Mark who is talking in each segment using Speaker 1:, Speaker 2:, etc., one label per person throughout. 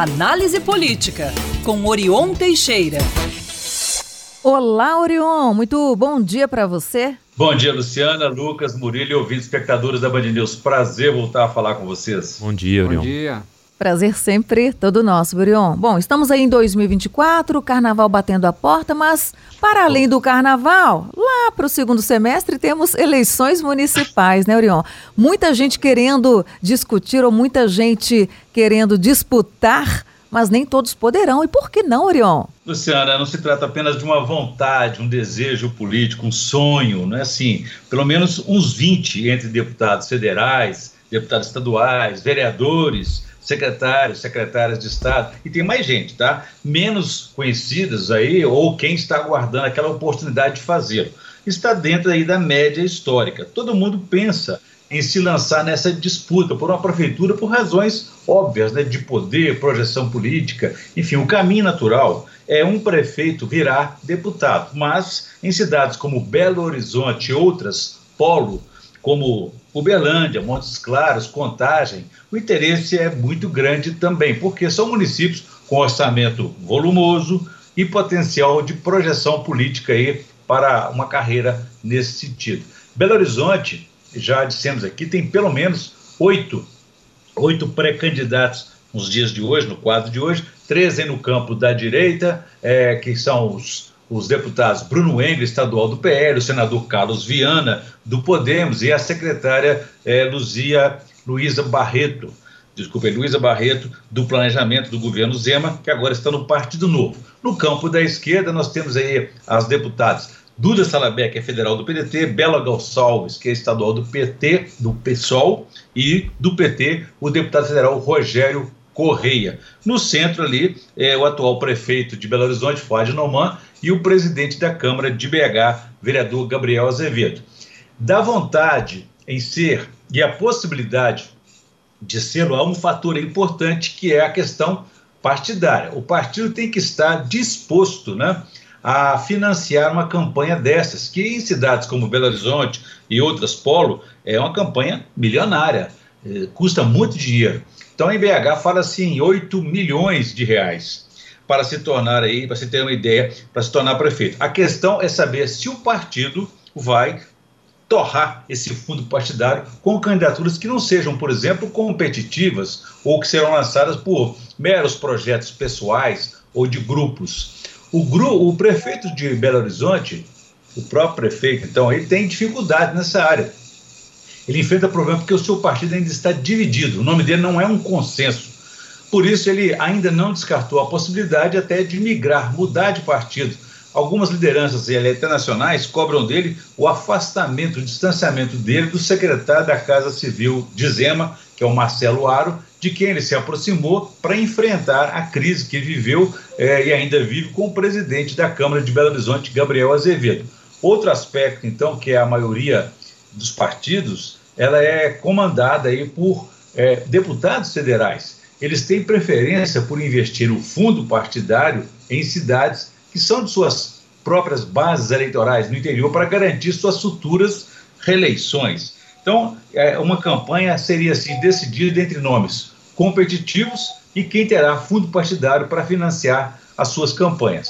Speaker 1: Análise Política, com Orion Teixeira.
Speaker 2: Olá, Orion. Muito bom dia para você.
Speaker 3: Bom dia, Luciana, Lucas, Murilo e ouvintes espectadores da Band News. Prazer voltar a falar com vocês.
Speaker 4: Bom dia, Orion.
Speaker 5: Bom dia.
Speaker 2: Prazer sempre todo nosso, Burion. Bom, estamos aí em 2024, o carnaval batendo a porta, mas para além do carnaval, lá para o segundo semestre temos eleições municipais, né, Orion? Muita gente querendo discutir ou muita gente querendo disputar, mas nem todos poderão. E por que não, Orion?
Speaker 3: Luciana, não se trata apenas de uma vontade, um desejo político, um sonho, não é assim? Pelo menos uns 20 entre deputados federais, deputados estaduais, vereadores secretários, secretárias de Estado, e tem mais gente, tá? Menos conhecidas aí, ou quem está aguardando aquela oportunidade de fazê-lo. Está dentro aí da média histórica. Todo mundo pensa em se lançar nessa disputa por uma prefeitura por razões óbvias, né, de poder, projeção política, enfim, o caminho natural é um prefeito virar deputado. Mas em cidades como Belo Horizonte e outras, polo, como Uberlândia, Montes Claros, Contagem, o interesse é muito grande também, porque são municípios com orçamento volumoso e potencial de projeção política aí para uma carreira nesse sentido. Belo Horizonte, já dissemos aqui, tem pelo menos oito, oito pré-candidatos nos dias de hoje, no quadro de hoje, três no campo da direita, é, que são os os deputados Bruno Engel, estadual do PL, o senador Carlos Viana, do Podemos, e a secretária é, Luzia Luísa Barreto, desculpa, Luísa Barreto, do Planejamento do governo Zema, que agora está no Partido Novo. No campo da esquerda, nós temos aí as deputadas Duda Salabé, que é federal do PDT, Bela Gonçalves, que é estadual do PT, do PSOL, e do PT, o deputado federal Rogério Correia. No centro ali, é o atual prefeito de Belo Horizonte, Fuad Noman, e o presidente da Câmara de BH, vereador Gabriel Azevedo. Da vontade em ser e a possibilidade de ser há um fator importante que é a questão partidária. O partido tem que estar disposto né, a financiar uma campanha dessas, que em cidades como Belo Horizonte e outras polo é uma campanha milionária, eh, custa muito dinheiro. Então em BH fala-se em 8 milhões de reais para se tornar aí, para você ter uma ideia, para se tornar prefeito. A questão é saber se o partido vai torrar esse fundo partidário com candidaturas que não sejam, por exemplo, competitivas ou que serão lançadas por meros projetos pessoais ou de grupos. O, gru, o prefeito de Belo Horizonte, o próprio prefeito, então, ele tem dificuldade nessa área. Ele enfrenta problema porque o seu partido ainda está dividido. O nome dele não é um consenso. Por isso, ele ainda não descartou a possibilidade até de migrar, mudar de partido. Algumas lideranças internacionais cobram dele o afastamento, o distanciamento dele do secretário da Casa Civil de Zema, que é o Marcelo Aro, de quem ele se aproximou para enfrentar a crise que viveu eh, e ainda vive com o presidente da Câmara de Belo Horizonte, Gabriel Azevedo. Outro aspecto, então, que é a maioria dos partidos, ela é comandada aí por eh, deputados federais eles têm preferência por investir o fundo partidário em cidades que são de suas próprias bases eleitorais no interior para garantir suas futuras reeleições. Então, é, uma campanha seria assim decidida entre nomes competitivos e quem terá fundo partidário para financiar as suas campanhas.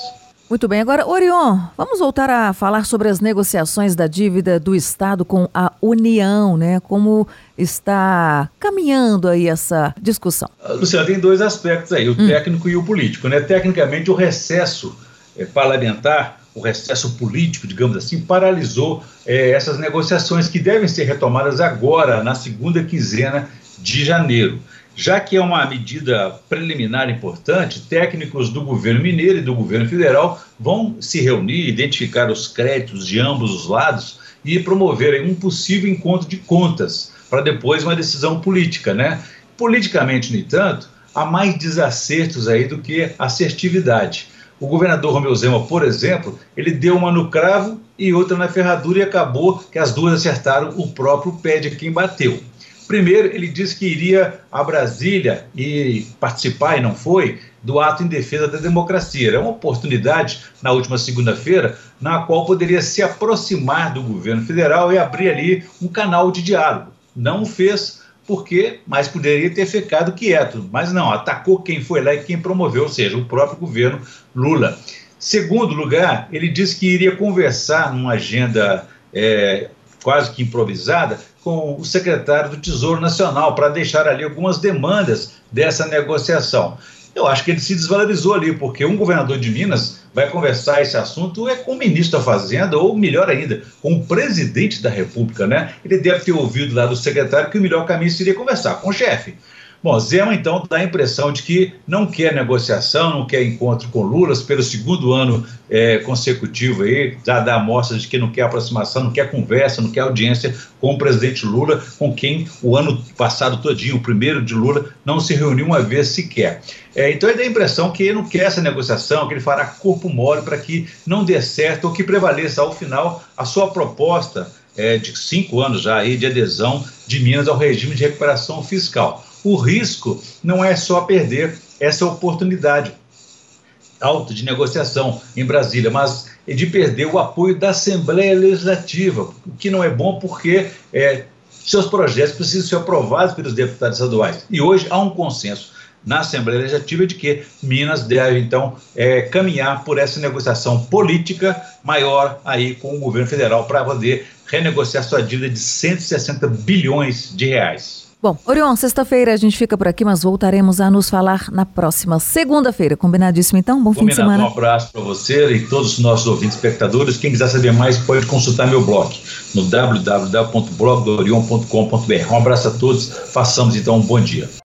Speaker 2: Muito bem, agora, Orion, vamos voltar a falar sobre as negociações da dívida do Estado com a União, né? Como está caminhando aí essa discussão?
Speaker 3: Ah, Luciana, tem dois aspectos aí, o hum. técnico e o político, né? Tecnicamente, o recesso é, parlamentar, o recesso político, digamos assim, paralisou é, essas negociações que devem ser retomadas agora, na segunda quinzena de janeiro. Já que é uma medida preliminar importante, técnicos do governo mineiro e do governo federal vão se reunir, identificar os créditos de ambos os lados e promover um possível encontro de contas para depois uma decisão política, né? Politicamente, no entanto, há mais desacertos aí do que assertividade. O governador Romeu Zema, por exemplo, ele deu uma no cravo e outra na ferradura e acabou que as duas acertaram o próprio pé de quem bateu. Primeiro, ele disse que iria a Brasília e participar, e não foi, do ato em defesa da democracia. Era uma oportunidade, na última segunda-feira, na qual poderia se aproximar do governo federal e abrir ali um canal de diálogo. Não o fez porque mais poderia ter ficado quieto, mas não, atacou quem foi lá e quem promoveu, ou seja, o próprio governo Lula. Segundo lugar, ele disse que iria conversar numa agenda é, quase que improvisada com o secretário do Tesouro Nacional para deixar ali algumas demandas dessa negociação. Eu acho que ele se desvalorizou ali, porque um governador de Minas vai conversar esse assunto é com o ministro da Fazenda, ou melhor ainda, com o presidente da República, né? Ele deve ter ouvido lá do secretário que o melhor caminho seria conversar com o chefe. Bom, Zema então dá a impressão de que não quer negociação, não quer encontro com Lula pelo segundo ano é, consecutivo aí, já dá amostras de que não quer aproximação, não quer conversa, não quer audiência com o presidente Lula, com quem o ano passado todinho, o primeiro de Lula, não se reuniu uma vez sequer. É, então ele dá a impressão que ele não quer essa negociação, que ele fará corpo mole para que não dê certo ou que prevaleça ao final a sua proposta é, de cinco anos já aí de adesão de Minas ao regime de recuperação fiscal o risco não é só perder essa oportunidade alta de negociação em Brasília, mas é de perder o apoio da Assembleia Legislativa, o que não é bom porque é, seus projetos precisam ser aprovados pelos deputados estaduais. E hoje há um consenso na Assembleia Legislativa de que Minas deve, então, é, caminhar por essa negociação política maior aí com o governo federal para poder renegociar sua dívida de 160 bilhões de reais.
Speaker 2: Bom, Orion, sexta-feira a gente fica por aqui, mas voltaremos a nos falar na próxima segunda-feira. Combinadíssimo então? Bom
Speaker 3: Combinado.
Speaker 2: fim de semana.
Speaker 3: Um abraço para você e todos os nossos ouvintes espectadores. Quem quiser saber mais pode consultar meu blog no www.blogdorion.com.br. Um abraço a todos, façamos então um bom dia.